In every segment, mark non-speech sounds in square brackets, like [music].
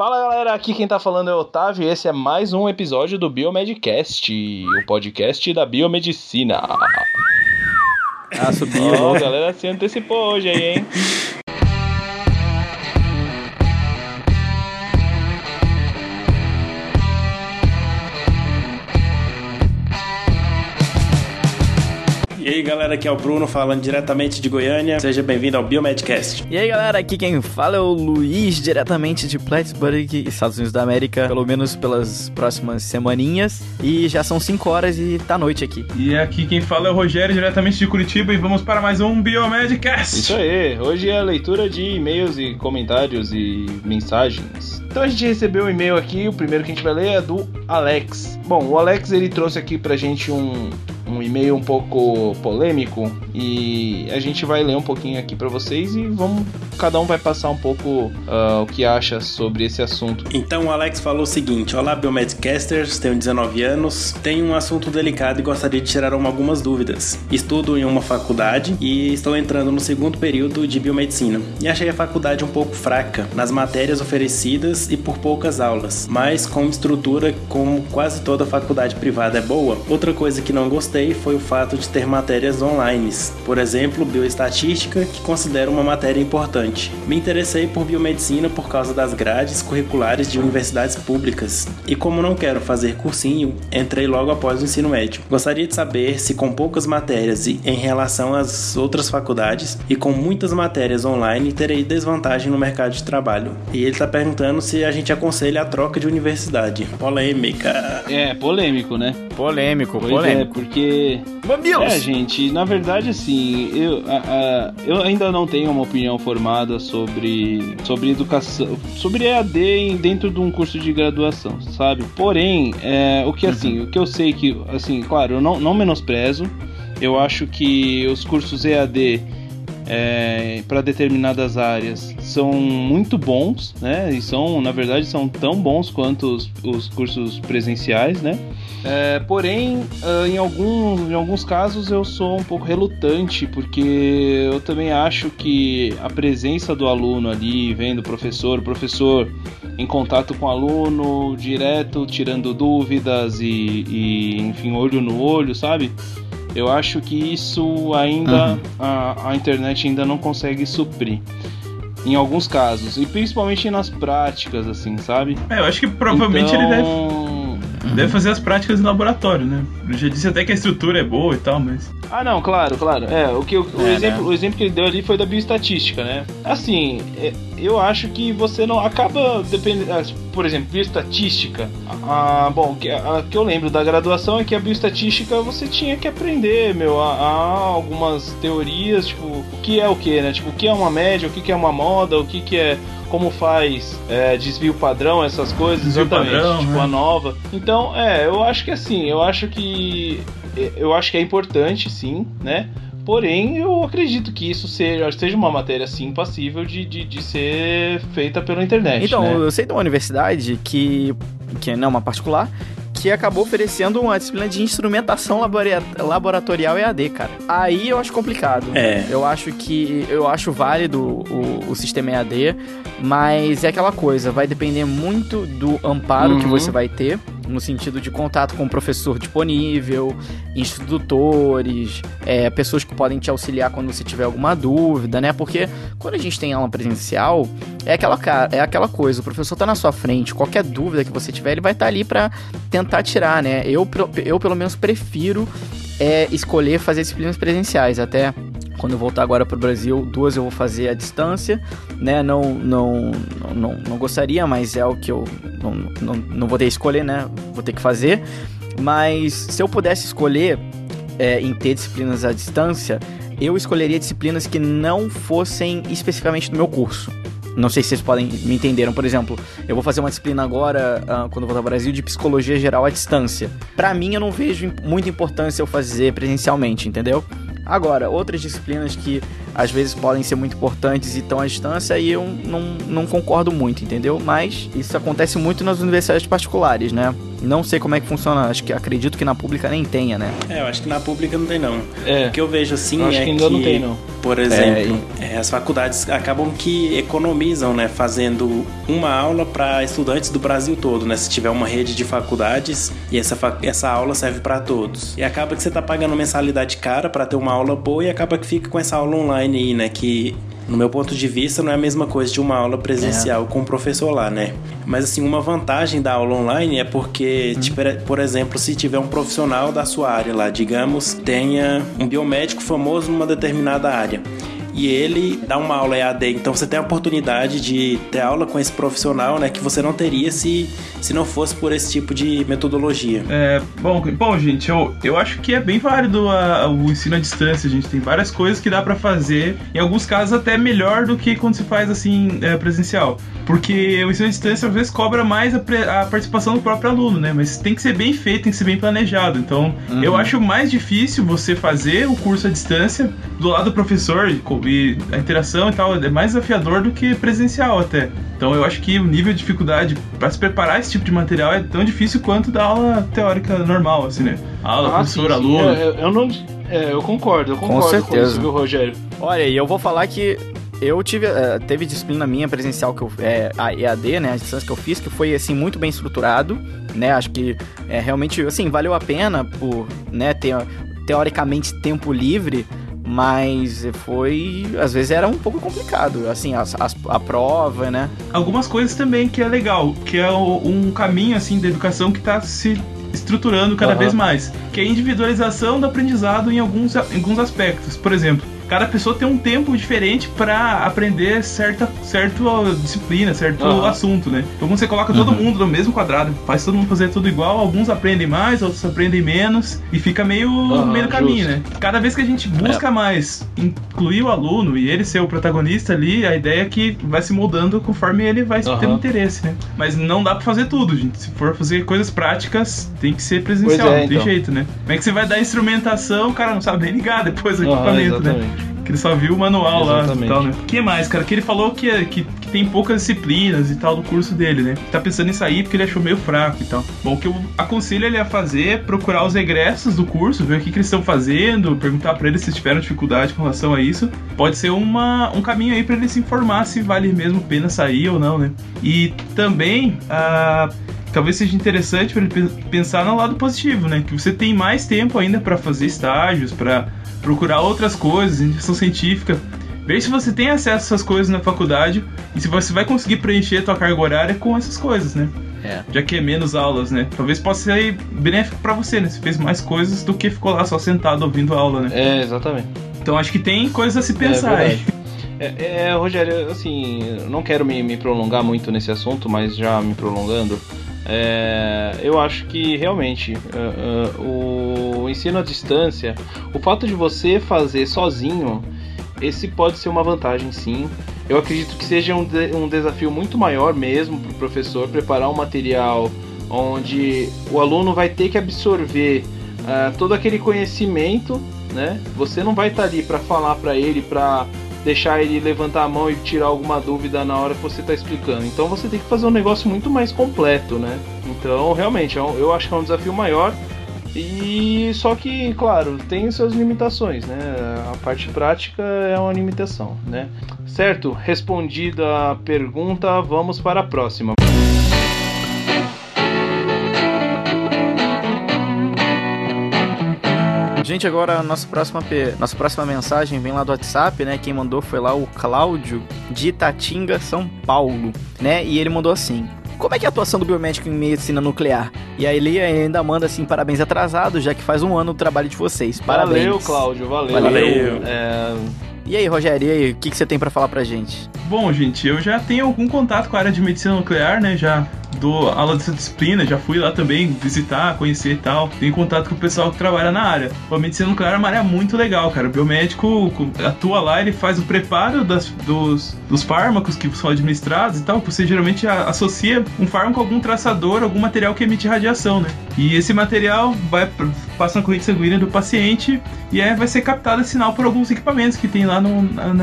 Fala galera, aqui quem tá falando é o Otávio e esse é mais um episódio do Biomedcast, o podcast da biomedicina. Ah, subiu. Ó, a galera se antecipou hoje aí, hein? [laughs] aí galera, aqui é o Bruno falando diretamente de Goiânia. Seja bem-vindo ao Biomedcast. E aí galera, aqui quem fala é o Luiz, diretamente de Plattsburgh, Estados Unidos da América, pelo menos pelas próximas semaninhas. E já são 5 horas e tá noite aqui. E aqui quem fala é o Rogério, diretamente de Curitiba, e vamos para mais um Biomedcast. Isso aí, hoje é a leitura de e-mails e comentários e mensagens. Então a gente recebeu um e-mail aqui, o primeiro que a gente vai ler é do Alex. Bom, o Alex ele trouxe aqui pra gente um, um e-mail um pouco polêmico e a gente vai ler um pouquinho aqui pra vocês e vamos cada um vai passar um pouco ah, o que acha sobre esse assunto. Então o Alex falou o seguinte: Olá, Biomedcasters, tenho 19 anos, tenho um assunto delicado e gostaria de tirar uma- algumas dúvidas. Estudo em uma faculdade e estou entrando no segundo período de biomedicina. E achei a faculdade um pouco fraca nas matérias oferecidas e por poucas aulas, mas com estrutura como quase toda faculdade privada é boa. Outra coisa que não gostei foi o fato de ter matérias online, por exemplo, bioestatística, que considero uma matéria importante. Me interessei por biomedicina por causa das grades curriculares de universidades públicas. E como não quero fazer cursinho, entrei logo após o ensino médio. Gostaria de saber se com poucas matérias e em relação às outras faculdades e com muitas matérias online terei desvantagem no mercado de trabalho. E ele está perguntando se a gente aconselha a troca de universidade. Polêmica. É, polêmico, né? Polêmico, Pois polêmico. é, porque Mamilos! É, gente, na verdade, assim, eu, a- a- eu ainda não tenho uma opinião formada sobre, sobre educação, sobre EAD dentro de um curso de graduação, sabe? Porém, é, o que assim, o que eu sei que, assim, claro, eu não, não menosprezo, eu acho que os cursos EAD para determinadas áreas são muito bons, né? E são, na verdade, são tão bons quanto os, os cursos presenciais, né? É, porém, ah, em, algum, em alguns casos eu sou um pouco relutante, porque eu também acho que a presença do aluno ali, vendo o professor, o professor em contato com o aluno, direto, tirando dúvidas e, e, enfim, olho no olho, sabe? Eu acho que isso ainda a, a internet ainda não consegue suprir. Em alguns casos, e principalmente nas práticas, assim, sabe? É, eu acho que provavelmente ele deve, Então, deve fazer as práticas em laboratório, né? Ele já disse até que a estrutura é boa e tal, mas. Ah, não, claro, claro. É, o, que, o, o É, exemplo, né? o exemplo que ele deu ali foi da bioestatística, né? Assim, é, eu acho que você não acaba dependendo. ah, Por exemplo, bioestatística. Ah, bom, o que, a, que eu lembro da graduação é que a bioestatística você tinha que aprender, meu, a, a algumas teorias, tipo, o que é o que, né? Tipo, o que é uma média, o que, que é uma moda, o que, que é. Como faz é, desvio padrão, essas coisas, Desvio exatamente. padrão, tipo, né? a nova. Então, é, eu acho que assim, eu acho que. Eu acho que é importante, sim, né? Porém, eu acredito que isso seja, seja uma matéria, sim, passível de, de, de ser feita pela internet. Então, né? eu sei de uma universidade que, que não é uma particular, que acabou oferecendo uma disciplina de instrumentação labora- laboratorial EAD, cara. Aí eu acho complicado. É. Eu acho que eu acho válido o, o sistema EAD, mas é aquela coisa, vai depender muito do amparo que Uhum. você vai ter, no sentido de contato com o professor disponível, instrutores, é, pessoas que podem te auxiliar quando você tiver alguma dúvida, né? Porque quando a gente tem aula presencial, é aquela, é aquela coisa, o professor tá na sua frente, qualquer dúvida que você tiver, ele vai estar ali pra tentar tirar, né? Eu, eu pelo menos prefiro é, escolher fazer disciplinas presenciais, até quando eu voltar agora pro Brasil, duas eu vou fazer à distância, né? Não, não, não, não gostaria, mas é o que eu não, não, não vou ter escolher, né? Vou ter que fazer. Mas se eu pudesse escolher é, em ter disciplinas à distância, eu escolheria disciplinas que não fossem especificamente do meu curso. Não sei se vocês podem me entenderam. Por exemplo, eu vou fazer uma disciplina agora, ah, quando voltar ao Brasil, de psicologia geral à distância. Pra mim, eu não vejo muita importância eu fazer presencialmente, entendeu? Agora, outras disciplinas que às vezes podem ser muito importantes e estão à distância, aí eu não, não concordo muito, entendeu? Mas isso acontece muito nas universidades particulares, né? Não sei como é que funciona, acho que acredito que na pública nem tenha, né? É, eu acho que na pública não tem não. É. O que eu vejo assim Eu acho é que ainda não tem, não. por exemplo, é, as faculdades acabam que economizam, né, fazendo uma aula para estudantes do Brasil todo, né? Se tiver uma rede de faculdades e essa, fa- essa aula serve para todos. E acaba que você tá pagando mensalidade cara para ter uma aula boa e acaba que fica com essa aula online aí, né, que no meu ponto de vista, não é a mesma coisa de uma aula presencial com o professor lá, né? Mas, assim, uma vantagem da aula online é porque, tipo, por exemplo, se tiver um profissional da sua área lá, digamos, tenha um biomédico famoso numa determinada área. E ele dá uma aula EAD, então você tem a oportunidade de ter aula com esse profissional, né? Que você não teria se, se não fosse por esse tipo de metodologia. É, bom, bom, gente, eu, eu acho que é bem válido a- o ensino à distância. Gente tem várias coisas que dá pra fazer, em alguns casos até melhor do que quando se faz assim é, presencial. Porque o ensino à distância às vezes cobra mais a, pre- a participação do próprio aluno, né? Mas tem que ser bem feito, tem que ser bem planejado. Então, eu acho mais difícil você fazer o curso à distância do lado do professor e e a interação e tal é mais desafiador do que presencial até. Então, eu acho que o nível de dificuldade para se preparar esse tipo de material é tão difícil quanto da aula teórica normal, assim, né? Aula, Ah, professor, sim, aluno. É, Eu, eu não. É, eu concordo, eu Com concordo com, certeza. isso, viu, Rogério? Olha, e eu vou falar que eu tive, eh, teve disciplina minha presencial que eu, é, a EAD, né, a distância que eu fiz, que foi assim muito bem estruturado, né? Acho que é realmente assim valeu a pena por, né, ter teoricamente tempo livre, mas foi às vezes era um pouco complicado, assim as, as- a prova, né? algumas coisas também que é legal, que é um caminho assim da educação que está se estruturando cada Aham. vez mais, que é a individualização do aprendizado em alguns, em alguns aspectos. Por exemplo, cada pessoa tem um tempo diferente para aprender certa, certa disciplina, certo Aham. assunto, né? Então quando você coloca todo mundo no mesmo quadrado, faz todo mundo fazer tudo igual, alguns aprendem mais, outros aprendem menos, e fica meio Aham, no meio do caminho, justo. né? Cada vez que a gente busca mais incluir o aluno e ele ser o protagonista ali, a ideia é que vai se moldando conforme ele vai Aham. tendo interesse, né? Mas não dá pra fazer tudo, gente. Se for fazer coisas práticas, tem que ser presencial, é, não tem então. jeito, né? Como é que você vai dar instrumentação, o cara não sabe nem ligar depois do equipamento, né? Exatamente. Que ele só viu o manual lá e Exatamente. tal, né? O que mais, cara? Que ele falou que, que, que tem poucas disciplinas e tal no curso dele, né? Tá pensando em sair porque ele achou meio fraco e tal. Bom, o que eu aconselho ele a fazer é procurar os egressos do curso, ver o que, que eles estão fazendo, perguntar pra eles se tiveram dificuldade com relação a isso. Pode ser uma, um caminho aí pra ele se informar se vale mesmo a pena sair ou não, né? E também, ah, talvez seja interessante para ele pe- pensar no lado positivo, né? Que você tem mais tempo ainda para fazer estágios, para procurar outras coisas, iniciação científica. Veja se você tem acesso a essas coisas na faculdade e se você vai conseguir preencher a tua carga horária com essas coisas, né? É. Já que é menos aulas, né? Talvez possa ser benéfico para você, né? Você fez mais coisas do que ficou lá só sentado ouvindo aula, né? É, exatamente. Então acho que tem coisas a se pensar é aí. É, é, Rogério, assim, não quero me, me prolongar muito nesse assunto, mas já me prolongando, é, eu acho que realmente é, é, o ensino à distância, o fato de você fazer sozinho, esse pode ser uma vantagem sim. Eu acredito que seja um, de- um desafio muito maior mesmo para o professor preparar um material onde o aluno vai ter que absorver ah, todo aquele conhecimento, né? Você não vai estar ali para falar para ele, para deixar ele levantar a mão e tirar alguma dúvida na hora que você está explicando. Então você tem que fazer um negócio muito mais completo, né? Então realmente é eu acho que é um desafio maior. E só que, claro, tem suas limitações, né? A parte prática é uma limitação, né? Certo? Respondida a pergunta, vamos para a próxima. Gente, agora a nossa próxima, pe- nossa próxima mensagem vem lá do WhatsApp, né? Quem mandou foi lá o Cláudio de Itatinga, São Paulo, né? E ele mandou assim: Como é que é a atuação do biomédico em medicina nuclear? E aí ele ainda manda assim: parabéns atrasado, já que faz um ano o trabalho de vocês. Parabéns. Valeu, Cláudio, valeu. Valeu. É, E aí, Rogério, e aí, o que, que você tem pra falar pra gente? Bom, gente, eu já tenho algum contato com a área de medicina nuclear, né? Já dou aula dessa disciplina, já fui lá também visitar, conhecer e tal. Tenho contato com o pessoal que trabalha na área. A medicina nuclear é uma área muito legal, cara. O biomédico atua lá, ele faz o preparo das- dos, dos fármacos que são administrados e tal. Você geralmente a- associa um fármaco com algum traçador, algum material que emite radiação, né? E esse material vai passa na corrente sanguínea do paciente e aí vai ser captado sinal por alguns equipamentos que tem lá no- na,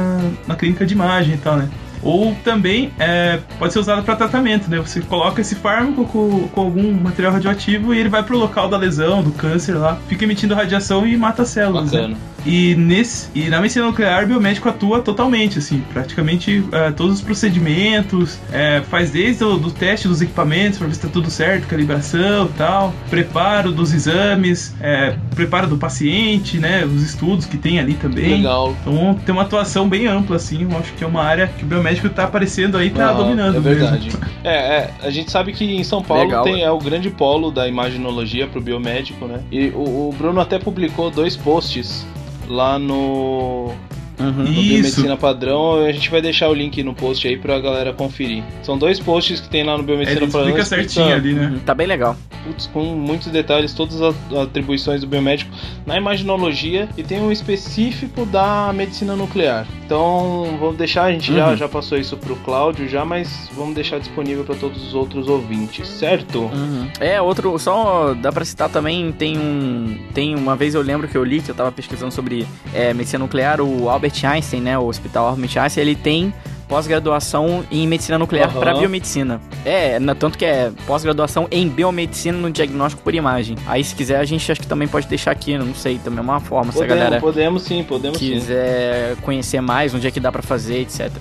na- clínica de imagem e tal, né? Ou também é, pode ser usado para tratamento, né? Você coloca esse fármaco com, com, algum material radioativo e ele vai pro local da lesão, do câncer lá, fica emitindo radiação e mata as células. Né? Bacana. Né? E, nesse, e na medicina nuclear, o biomédico atua totalmente, assim, praticamente é, todos os procedimentos, é, faz desde o do teste dos equipamentos para ver se está tudo certo, calibração e tal, preparo dos exames, é, preparo do paciente, né, os estudos que tem ali também. Legal. Então tem uma atuação bem ampla, assim, eu acho que é uma área que o biomédico está aparecendo aí, está dominando. É verdade. é, é, a gente sabe que em São Paulo Legal, tem, é o grande polo da imaginologia para o biomédico, né? E o, o Bruno até publicou dois posts lá no Uhum. No Biomedicina Padrão, a gente vai deixar o link no post aí pra galera conferir. São dois posts que tem lá no Biomedicina Ele Padrão. Explica certinho ali, né? Uhum. Tá bem legal. Putz, com muitos detalhes, todas as atribuições do biomédico na imaginologia e tem um específico da medicina nuclear. Então, vamos deixar, a gente uhum. já, já passou isso pro Cláudio já, mas vamos deixar disponível para todos os outros ouvintes, certo? Uhum. É, outro, só dá para citar também, tem um, tem uma vez eu lembro que eu li, que eu tava pesquisando sobre é, medicina nuclear, o Albert Einstein, né, o Hospital Albert Einstein, ele tem pós-graduação em medicina nuclear uhum. para biomedicina. É, tanto que é pós-graduação em biomedicina no diagnóstico por imagem. Aí, se quiser, a gente acho que também pode deixar aqui, não sei, também é uma forma, podemos, se a galera podemos sim, podemos quiser sim. conhecer mais, onde é que dá para fazer, etc.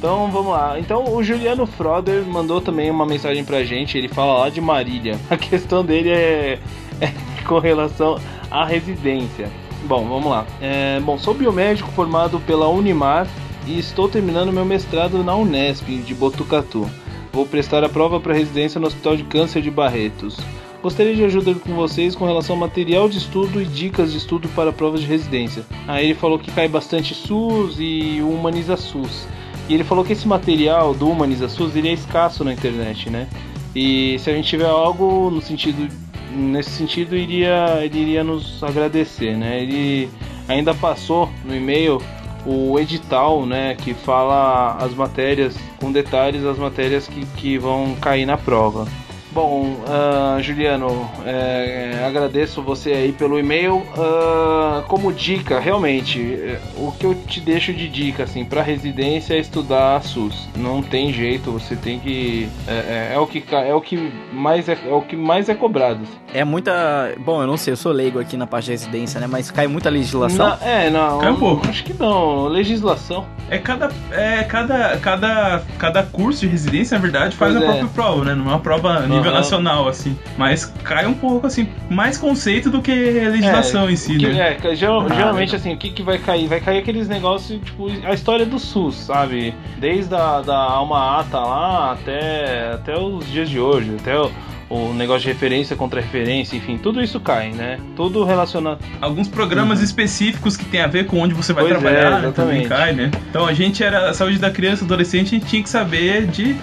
Então vamos lá. Então o Juliano Froder mandou também uma mensagem pra gente. Ele fala lá de Marília. [laughs] A questão dele é, é com relação à residência. Bom, vamos lá. É, bom, sou biomédico formado pela Unimar e estou terminando meu mestrado na Unesp de Botucatu. Vou prestar a prova para residência no Hospital de Câncer de Barretos. Gostaria de ajuda com vocês com relação ao material de estudo e dicas de estudo para provas de residência. Aí ele falou que cai bastante SUS e Humaniza SUS. E ele falou que esse material do Humaniza SUS ele é escasso na internet, né? E se a gente tiver algo no sentido nesse sentido iria ele iria nos agradecer, né? Ele ainda passou no e-mail o edital, né, que fala as matérias com detalhes as matérias que, que vão cair na prova. Bom, uh, Juliano, é, agradeço você aí pelo e-mail. Uh, como dica, realmente, é, o que eu te deixo de dica, assim, para residência é estudar a SUS. Não tem jeito, você tem que é, é, é o que é o que mais é, é o que mais é cobrado. Assim. É muita, bom, eu não sei, eu sou leigo aqui na parte de residência, né? Mas cai muita legislação. Na, é, não. Cai um pouco. Acho que não. Legislação. É cada, é cada, cada, cada curso de residência, na verdade, faz pois a própria prova, né? Não é uma prova nível nacional, assim. Mas cai um pouco, assim, mais conceito do que legislação é, em si, que, né? É, geral, ah, geralmente, assim, o que, que vai cair? Vai cair aqueles negócios, tipo, a história do SUS, sabe? Desde a da Alma Ata lá até, até os dias de hoje, até o o negócio de referência contra referência, enfim, tudo isso cai, né? Tudo relacionado. Alguns programas uhum. específicos que tem a ver com onde você vai pois trabalhar é, também cai, né? Então a gente era a saúde da criança, adolescente, a gente tinha que saber de,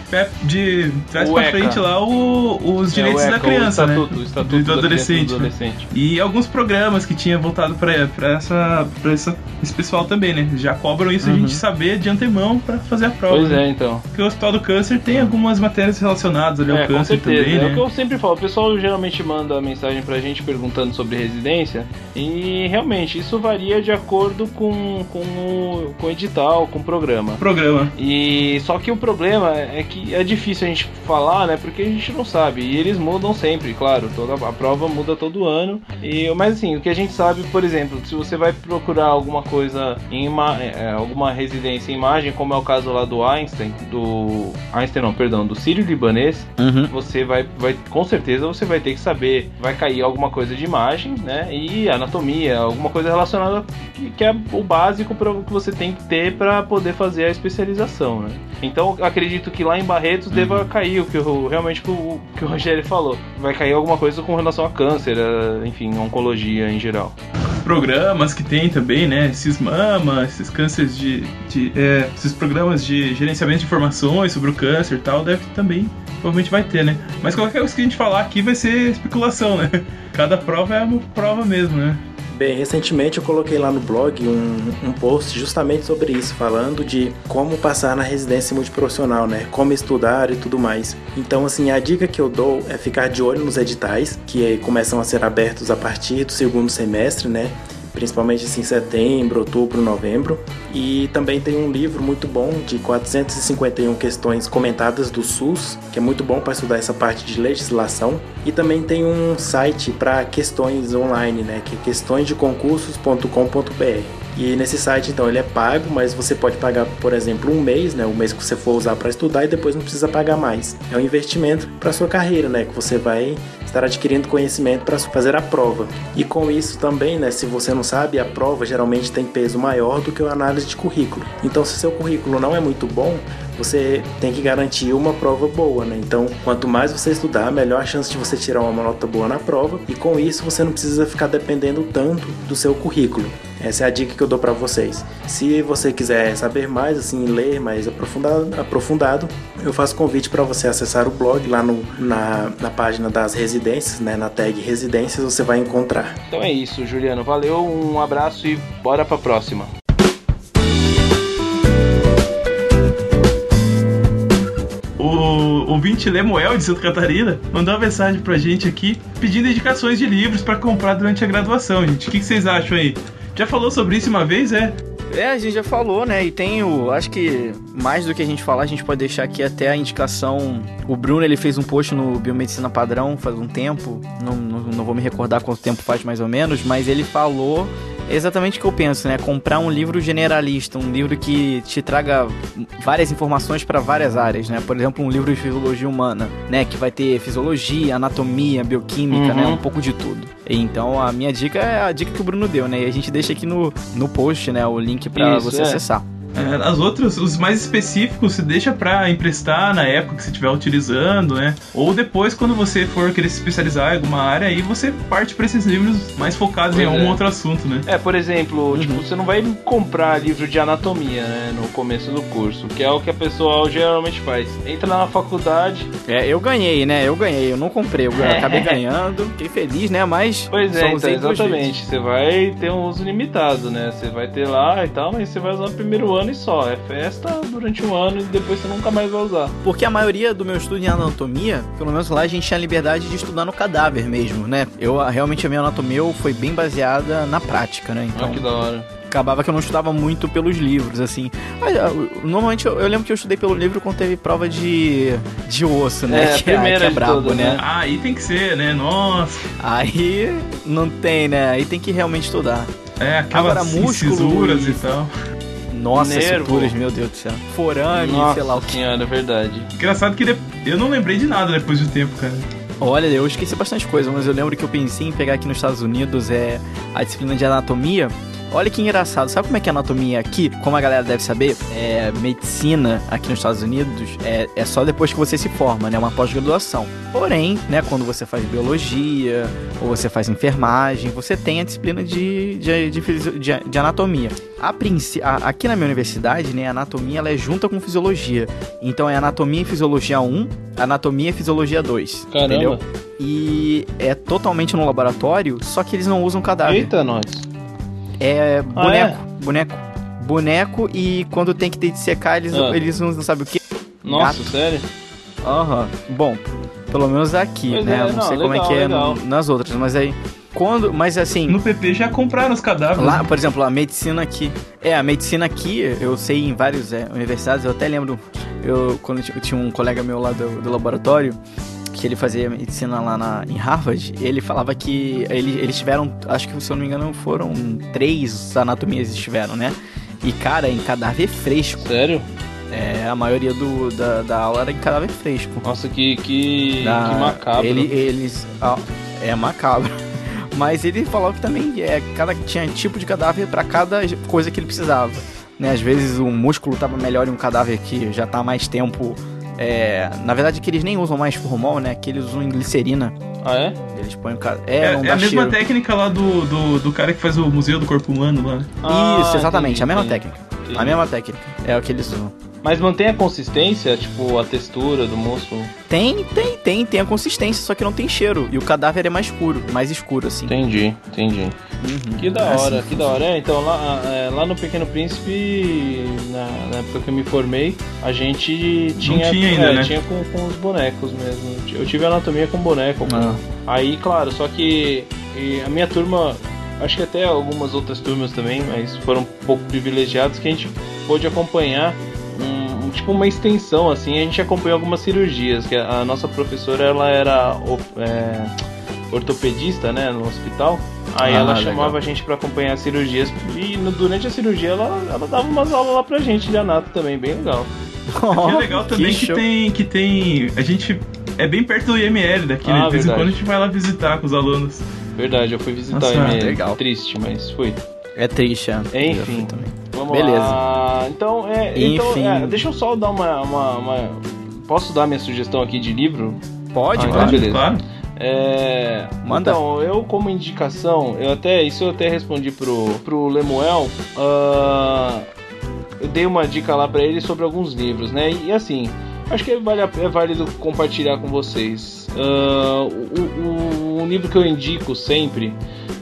de trás pra frente lá o, os é, direitos é, ECA, da criança, o estatuto, né? O estatuto do, adolescente. Do adolescente. Né? E alguns programas que tinha voltado pra, pra, essa, pra essa, esse pessoal também, né? Já cobram isso uhum. a gente saber de antemão pra fazer a prova. Pois né? é, então. Porque o Hospital do Câncer tem algumas matérias relacionadas ali ao é, câncer também, é né? É o que eu sempre falo, o pessoal geralmente manda mensagem pra gente perguntando sobre residência e realmente isso varia de acordo com, com, o, com o edital, com o programa. Programa. E só que o problema é que é difícil a gente falar, né? Porque a gente não sabe. E eles mudam sempre, claro. Toda a prova muda todo ano. E mas assim, o que a gente sabe, por exemplo, se você vai procurar alguma coisa em uma, é, alguma residência em imagem, como é o caso lá do Einstein, do Einstein não, perdão, do Sírio Libanês, uhum. você vai, vai com certeza você vai ter que saber, vai cair alguma coisa de imagem, né? E anatomia, alguma coisa relacionada que, é o básico para que você tem que ter para poder fazer a especialização, né? Então acredito que lá em Barretos uhum. deva cair o que eu, realmente o que o Rogério falou. Vai cair alguma coisa com relação a câncer, enfim, oncologia em geral programas que tem também, né? Esses mama, esses cânceres de. de é, esses programas de gerenciamento de informações sobre o câncer e tal, deve também. Provavelmente vai ter, né? Mas qualquer coisa que a gente falar aqui vai ser especulação, né? [laughs] Cada prova é uma prova mesmo, né? Bem, recentemente eu coloquei lá no blog um, um post justamente sobre isso, falando de como passar na residência multiprofissional, né? Como estudar e tudo mais. Então, assim, a dica que eu dou é ficar de olho nos editais, que começam a ser abertos a partir do segundo semestre, né? Principalmente assim, setembro, outubro, novembro. E também tem um livro muito bom de 451 questões comentadas do SUS, que é muito bom para estudar essa parte de legislação. E também tem um site para questões online, né, que é questõesdeconcursos.com.br. E nesse site, então, ele é pago, mas você pode pagar, por exemplo, um mês, né? O mês que você for usar para estudar e depois não precisa pagar mais. É um investimento para sua carreira, né? Que você vai estar adquirindo conhecimento para fazer a prova. E com isso também, né? Se você não sabe, a prova geralmente tem peso maior do que a análise de currículo. Então, se seu currículo não é muito bom, você tem que garantir uma prova boa, né? Então, quanto mais você estudar, melhor a chance de você tirar uma nota boa na prova, e com isso você não precisa ficar dependendo tanto do seu currículo. Essa é a dica que eu dou para vocês. Se você quiser saber mais, assim, ler mais aprofundado, aprofundado eu faço convite para você acessar o blog lá no, na, na página das residências, né, na tag residências, você vai encontrar. Então é isso, Juliano. Valeu, um abraço e bora para a próxima. O ouvinte Lemuel de Santa Catarina mandou uma mensagem pra gente aqui pedindo indicações de livros para comprar durante a graduação, gente. O que, que vocês acham aí? Já falou sobre isso uma vez, é? É, a gente já falou, né? E tem o. Acho que mais do que a gente falar, a gente pode deixar aqui até a indicação. O Bruno ele fez um post no Biomedicina Padrão faz um tempo. Não, não, não vou me recordar quanto tempo faz mais ou menos, mas ele falou exatamente o que eu penso, né? Comprar um livro generalista, um livro que te traga várias informações para várias áreas, né? Por exemplo, um livro de fisiologia humana, né? Que vai ter fisiologia, anatomia, bioquímica, né? uhum. né? Um pouco de tudo. Então, a minha dica é a dica que o Bruno deu, né? E a gente deixa aqui no, no post, né? O link para você é. acessar. É, as outras, os mais específicos, você deixa pra emprestar na época que você estiver utilizando, né? Ou depois, quando você for querer se especializar em alguma área, aí você parte pra esses livros mais focados pois em algum é. outro assunto, né? É, por exemplo, uhum. tipo, você não vai comprar livro de anatomia, né? No começo do curso, que é o que a pessoa geralmente faz. Entra na faculdade. É, eu ganhei, né? Eu ganhei, eu não comprei, eu é. acabei ganhando, fiquei feliz, né? Mas. Pois é, então, exatamente. Você vai ter um uso limitado, né? Você vai ter lá e tal, mas você vai usar no primeiro ano ano e só. É festa durante um ano e depois você nunca mais vai usar. Porque a maioria do meu estudo em anatomia, pelo menos lá a gente tinha a liberdade de estudar no cadáver mesmo, né? Eu realmente a minha anatomia foi bem baseada na prática, né? Então, ah, que da hora acabava que eu não estudava muito pelos livros, assim. Mas, ah, normalmente eu, eu, lembro que eu estudei pelo livro quando teve prova de, de osso, né? É, [laughs] que, é, que é brabo, tudo, né? né? Ah, aí tem que ser, né? Nossa. Aí não tem, né? Aí tem que realmente estudar. É, aquelas Agora, músculos e tal. Nossa, Nervo. suturas, meu Deus do céu. Forame, Nossa sei lá o que. Senhora, é verdade. Engraçado que eu não lembrei de nada depois do tempo, cara. Olha, eu esqueci bastante coisa, mas eu lembro que eu pensei em pegar aqui nos Estados Unidos é a disciplina de anatomia Olha que engraçado. Sabe como é que é a anatomia aqui? Como a galera deve saber, é, medicina aqui nos Estados Unidos é, é só depois que você se forma, né? Uma pós-graduação. Porém, né, quando você faz biologia ou você faz enfermagem, você tem a disciplina de, de, de, de, de anatomia. A, a, aqui na minha universidade, né, a anatomia ela é junta com fisiologia. Então é anatomia e fisiologia 1, anatomia e fisiologia 2. Caramba. Entendeu? E é totalmente no laboratório, só que eles não usam cadáver. Eita, nós. É boneco, ah, é? boneco. Boneco e quando tem que secar, eles, ah. eles não, não sabem o que. Nossa, Gato. sério? Aham. Uhum. Bom, pelo menos aqui, pois né? É, não, não, sei legal, como é que é legal. nas outras, mas aí. Quando, mas assim. No PP já compraram os cadáveres. Lá, por exemplo, a medicina aqui. É, a medicina aqui, eu sei em várias é, universidades, eu até lembro. Eu, quando eu tinha um colega meu lá do, do laboratório, que ele fazia medicina lá na, em Harvard, ele falava que ele, eles tiveram, acho que se eu não me engano, foram três anatomias estiveram, né? E, cara, em cadáver fresco. Sério? É, a maioria do, da, da aula era em cadáver fresco. Nossa, que, que, da, que macabro. Ele, eles. é macabro. [laughs] Mas ele falou que também é, cada, tinha tipo de cadáver para cada coisa que ele precisava. Né? Às vezes o músculo tava melhor em um cadáver que já tá mais tempo é, na verdade, que eles nem usam mais formol, né? Que eles usam glicerina. Ah, é? Eles põem o cara. É, é, é a mesma cheiro. técnica lá do, do, do, cara que faz o Museu do Corpo Humano lá. Ah, Isso, exatamente, entendi, a mesma entendi, técnica. Entendi. A mesma técnica. É o que eles usam. Mas mantém a consistência, tipo, a textura do músculo? Tem, tem, tem, tem a consistência, só que não tem cheiro. E o cadáver é mais escuro, mais escuro, assim. Entendi, entendi. Uhum. Que da é hora, assim, que da hora. É, então lá, é, lá no Pequeno Príncipe, na, na, época que eu me formei, a gente tinha, tinha, ainda, é, né? tinha com, com, os bonecos mesmo. Eu tive anatomia com boneco. Ah. Aí, claro, só que a minha turma acho que até algumas outras turmas também, mas foram um pouco privilegiados que a gente pôde acompanhar um, tipo uma extensão assim. A gente acompanhou algumas cirurgias que a, a nossa professora ela era é, ortopedista, né, no hospital. Aí ah, ela legal. chamava a gente para acompanhar cirurgias e no, durante a cirurgia ela, ela dava umas aulas lá pra gente de anato também, bem legal. Oh, é legal também que, que tem que tem a gente é bem perto do IML daqui, né? ah, né? De vez em quando a gente vai lá visitar com os alunos. Verdade, eu fui visitar Nossa, o IML. Legal. Triste, mas fui. É triste, é. Enfim, também. vamos Beleza. lá. Então, é, então é, deixa eu só dar uma, uma, uma, Posso dar minha sugestão aqui de livro? Pode, ah, então beleza. claro. É, Manda. Então, eu como indicação, eu até isso eu até respondi pro, pro Lemuel. Uh, eu dei uma dica lá para ele sobre alguns livros, né? E, e assim, acho que é, vale, é válido compartilhar com vocês. Uh, o, o, o, livro que eu indico sempre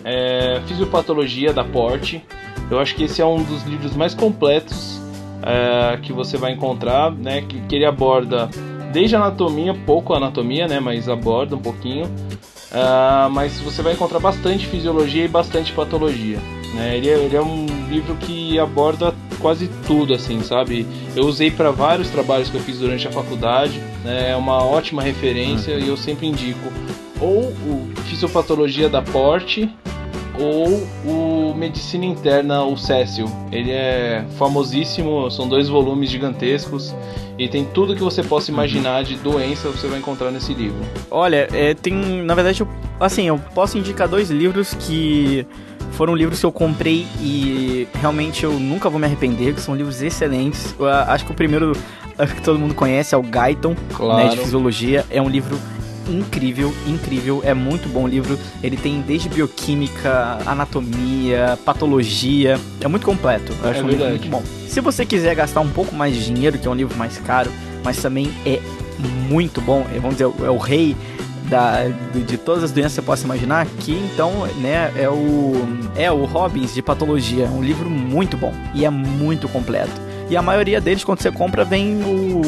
é Fisiopatologia da Porte. Eu acho que esse é um dos livros mais completos uh, que você vai encontrar, né? Que, que ele aborda desde anatomia, pouco anatomia, né? Mas aborda um pouquinho. Uh, mas você vai encontrar bastante fisiologia e bastante patologia. Né? Ele, é, ele é um livro que aborda quase tudo, assim, sabe? Eu usei para vários trabalhos que eu fiz durante a faculdade. Né? É uma ótima referência uhum. e eu sempre indico ou o Fisiopatologia da Porte ou o Medicina Interna, o Cécio. Ele é famosíssimo, são dois volumes gigantescos e tem tudo que você possa imaginar de doença você vai encontrar nesse livro. Olha, é, tem, na verdade, eu, assim, eu posso indicar dois livros que foram livros que eu comprei e realmente eu nunca vou me arrepender, que são livros excelentes. Eu acho que o primeiro que todo mundo conhece é o Guyton, claro. né, de Fisiologia. É um livro incrível, incrível. É muito bom o livro. Ele tem desde bioquímica, anatomia, patologia. É muito completo. Eu acho é um livro muito bom. Se você quiser gastar um pouco mais de dinheiro, que é um livro mais caro, mas também é muito bom, é, vamos dizer, é o rei da, de todas as doenças que você possa imaginar, que então, né, é o é o Robbins de patologia, um livro muito bom e é muito completo. E a maioria deles quando você compra vem o,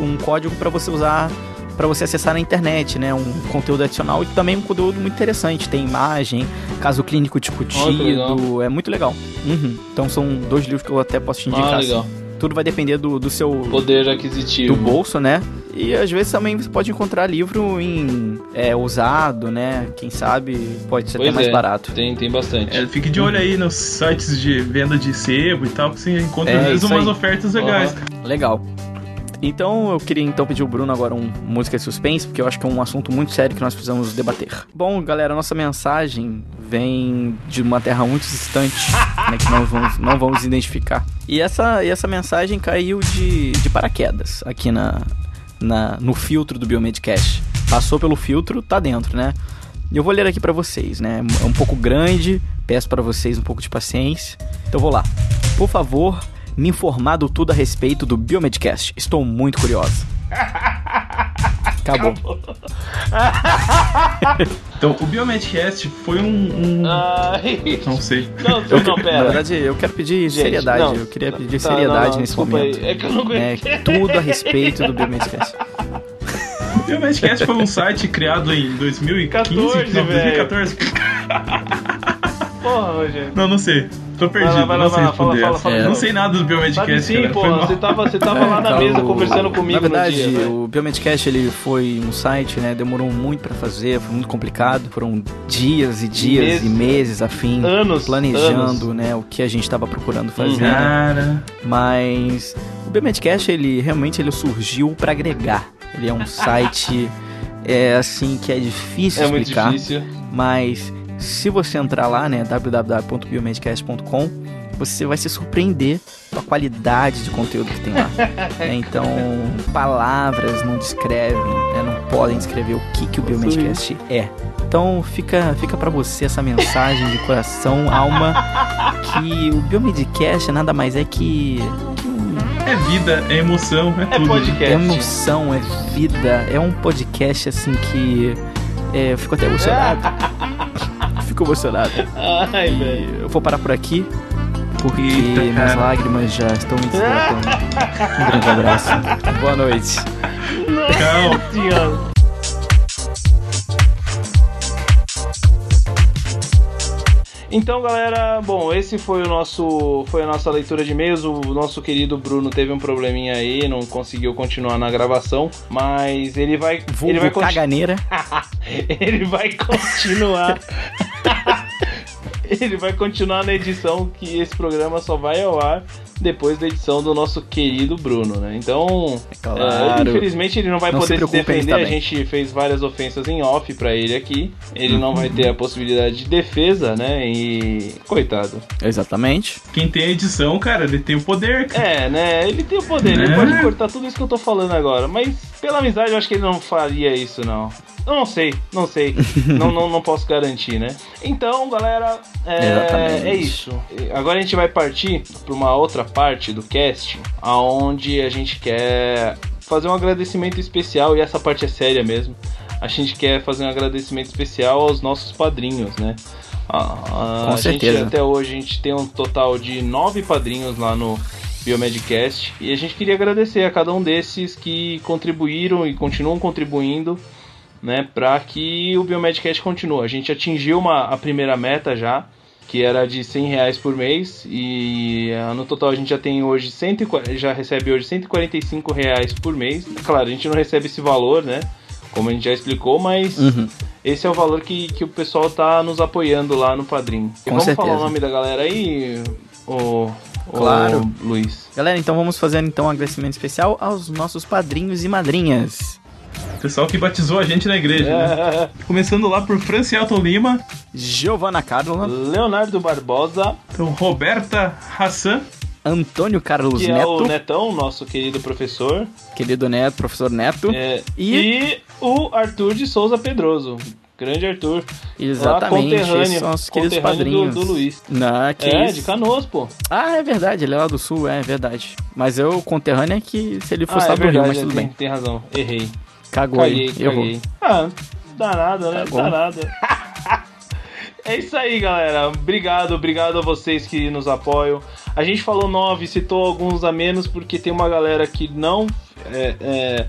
um código para você usar para você acessar na internet, né? Um conteúdo adicional e também um conteúdo muito interessante. Tem imagem, caso clínico discutido, oh, é muito legal. Uhum. Então são dois livros que eu até posso te indicar. Ah, legal. Assim. Tudo vai depender do, do seu poder aquisitivo, do bolso, né? E às vezes também você pode encontrar livro em é, usado, né? Quem sabe pode ser pois até mais é. barato. Tem, tem bastante. É, fique de olho aí nos sites de venda de sebo e tal, que você encontra é, às vezes umas aí. ofertas legais. Uhum. Legal. Então eu queria então pedir ao Bruno agora um música de suspense, porque eu acho que é um assunto muito sério que nós precisamos debater. Bom, galera, nossa mensagem vem de uma terra muito distante, [laughs] né, que não vamos, não vamos identificar. E essa, e essa mensagem caiu de, de paraquedas aqui na, na, no filtro do Biomedcast. Passou pelo filtro, tá dentro, né? E eu vou ler aqui para vocês, né? É um pouco grande, peço para vocês um pouco de paciência. Então vou lá. Por favor, me informado tudo a respeito do Biomedcast. Estou muito curiosa. [laughs] Acabou. Acabou. [laughs] então, o Biomedcast foi um. um... Não sei. Não, eu, não, pera. Na verdade, eu quero pedir Gente, seriedade. Não, eu queria pedir tá, seriedade não, nesse momento. Aí. É que eu não é, Tudo a respeito do Biomedcast. O Biomedcast foi um site criado em 2015, 14, não, 2014. Porra, Rogério. Não, não sei. Tô perdido, vai lá, vai lá, não sei fala, fala, fala, é. Não sei nada do Biomedcast, sim, pô, você tava, você tava é, lá na então, mesa conversando comigo Na verdade, dia, né? o Biomedcast ele foi um site, né, demorou muito para fazer, foi muito complicado, foram dias e dias meses, e meses a fim, anos, planejando, anos. né, o que a gente tava procurando fazer. Cara. Mas o Biomedcast ele realmente ele surgiu para agregar. Ele é um site [laughs] é assim que é difícil é explicar, muito difícil. mas se você entrar lá, né, www.biomedcast.com, você vai se surpreender com a qualidade de conteúdo que tem lá. [laughs] né? Então, palavras não descrevem, né? não podem descrever o que, que o Biomedcast é. Então, fica, fica para você essa mensagem de coração, [laughs] alma, que o Biomedcast nada mais é que, é vida, é emoção, é, é tudo. podcast. É emoção, é vida. É um podcast assim que. É, eu fico até emocionado. [laughs] fico emocionado. [laughs] Ai, velho. Eu vou parar por aqui. Porque Eita, minhas lágrimas já estão me desidratando. [laughs] um grande abraço. Boa noite. Tchau. Então, galera, bom, esse foi o nosso foi a nossa leitura de e-mails. O nosso querido Bruno teve um probleminha aí, não conseguiu continuar na gravação, mas ele vai Vulgo ele vai caganeira. [laughs] ele vai continuar. [laughs] ele vai continuar na edição que esse programa só vai ao ar depois da edição do nosso querido Bruno, né? Então, Claro. é, infelizmente ele não vai Não se poder se, ele defender. tá A gente fez várias ofensas em off pra ele aqui. Ele não vai ter a possibilidade de defesa, né? E coitado. Exatamente. Quem tem a edição, cara, ele tem o poder, cara. É, né? Ele tem o poder, ele É. pode cortar tudo isso que eu tô falando agora. Mas pela amizade eu acho que ele não faria isso, não. Eu não sei, não sei. [laughs] não, não, não posso garantir, né? Então, galera, é, é isso. Agora a gente vai partir para uma outra parte do cast, aonde a gente quer fazer um agradecimento especial, e essa parte é séria mesmo. A gente quer fazer um agradecimento especial aos nossos padrinhos, né? A, a- Com a gente certeza. até hoje a gente tem um total de nove padrinhos lá no Biomedcast e a gente queria agradecer a cada um desses que contribuíram e continuam contribuindo né, para que o Biomedcast continue. A gente atingiu uma, a primeira meta já, que era de 100 reais por mês, e no total a gente já tem hoje 140, já recebe hoje 145 reais por mês. Claro, a gente não recebe esse valor, né? Como a gente já explicou, mas Uhum. esse é o valor que, que o pessoal tá nos apoiando lá no Padrim. E Com vamos certeza. falar o nome da galera aí, o, Claro. Luiz. Galera, então vamos fazer então um agradecimento especial aos nossos padrinhos e madrinhas. Pessoal que batizou a gente na igreja, né? [laughs] Começando lá por Francielton Lima, Giovana Carla, Leonardo Barbosa, então Roberta Hassan, Antônio Carlos que é Neto, o Netão, nosso querido professor. querido Neto, professor Neto. É, E- e... o Arthur de Souza Pedroso. Grande Arthur. Exatamente, Lá, são os queridos conterrâneo do- padrinhos. do Luiz. Não, que é, isso. de Canoas, pô. Ah, é verdade, ele é lá do sul, é verdade. Mas eu, conterrâneo, é que se ele fosse ah, lá é do Rio, verdade, mas tudo tem, bem. tem razão. Errei. Cagou Caguei, aí, errou. caguei. Ah, danado, né? Cagou. Danado. [laughs] É isso aí, galera. Obrigado, obrigado a vocês que nos apoiam. A gente falou nove, citou alguns a menos, porque tem uma galera que não. É, é,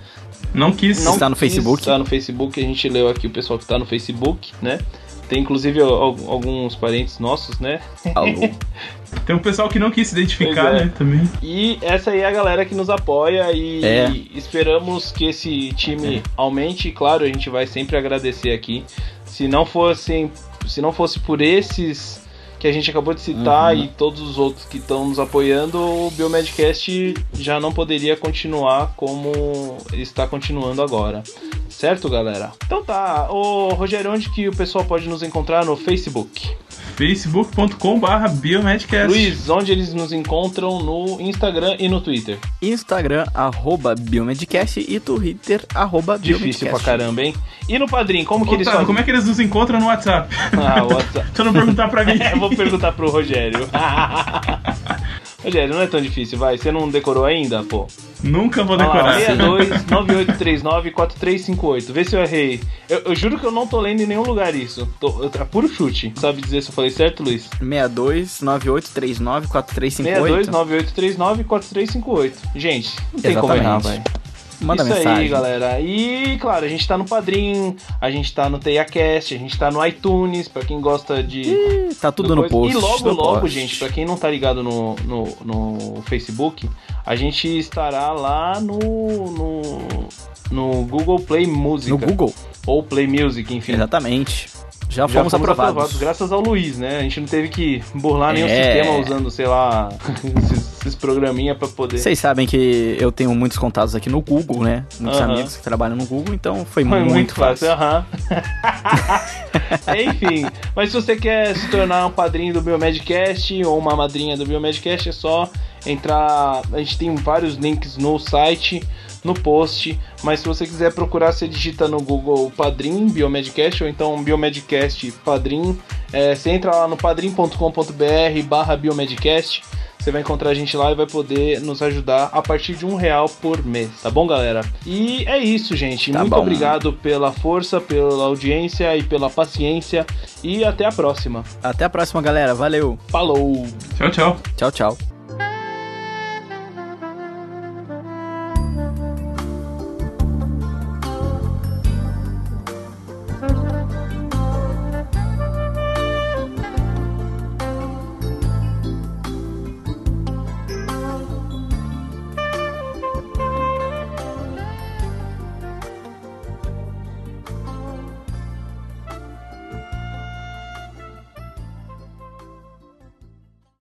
não quis. não Está no quis Facebook. estar no Facebook. A gente leu aqui o pessoal que tá no Facebook, né? Tem inclusive al- alguns parentes nossos, né? Alô. [laughs] Tem um pessoal que não quis se identificar, é. né? Também. E essa aí é a galera que nos apoia e É. esperamos que esse time aumente. E claro, a gente vai sempre agradecer aqui. Se não fossem, se não fosse por esses que a gente acabou de citar Uhum. e todos os outros que estão nos apoiando, o Biomedcast já não poderia continuar como ele está continuando agora. Certo, galera? Então tá. Ô, Rogério, onde que o pessoal pode nos encontrar no Facebook? facebook.com.br biomedcast. Luiz, onde eles nos encontram no Instagram e no Twitter? Instagram, arroba Biomedcast e Twitter, arroba Difícil pra caramba, hein? E no Padrim, como que eles fazem? como é que eles nos encontram no WhatsApp? Ah, [laughs] o WhatsApp. Deixa eu não perguntar pra mim. [laughs] Eu vou perguntar pro Rogério. [laughs] Rogério, não é tão difícil, vai. Você não decorou ainda, pô? Nunca vou decorar. 62 9839 4358. Vê se eu errei. Eu, eu juro que eu não tô lendo em nenhum lugar isso. Tô, eu- é puro chute. Sabe dizer se eu falei certo, Luiz? 62 9839 4358. 62 9839 4358. Gente, não tem como errar, Exatamente. vai. Manda Isso mensagem. aí, galera. E, claro, a gente tá no Padrim, a gente tá no TeiaCast, a gente tá no iTunes, pra quem gosta de. Ih, Tá tudo do no coisa. post. E logo, no logo, post. gente, pra quem não tá ligado no, no, no Facebook, a gente estará lá no, no, no Google Play Music. No Google, Ou Play Music, enfim. exatamente. Já, Já fomos, aprovados. graças ao Luiz, né? A gente não teve que burlar nenhum É. sistema usando, sei lá, [laughs] esses, esses programinha pra poder. Vocês sabem que eu tenho muitos contatos aqui no Google, né? Muitos Aham. amigos que trabalham no Google, então foi, Foi muito, fácil. aham. [laughs] Enfim, mas se você quer se tornar um padrinho do Biomedcast ou uma madrinha do Biomedcast, é só entrar. A gente tem vários links no site, no post. Mas se você quiser procurar, você digita no Google Padrim Biomedcast ou então Biomedcast Padrim. É, você entra lá no padrim.com.br barra Biomedcast. Você vai encontrar a gente lá e vai poder nos ajudar a partir de um real por mês, tá bom, galera? E é isso, gente. Tá Muito bom. obrigado pela força, pela audiência e pela paciência. E até a próxima. Até a próxima, galera. Valeu. Falou! Tchau, tchau. Tchau, tchau.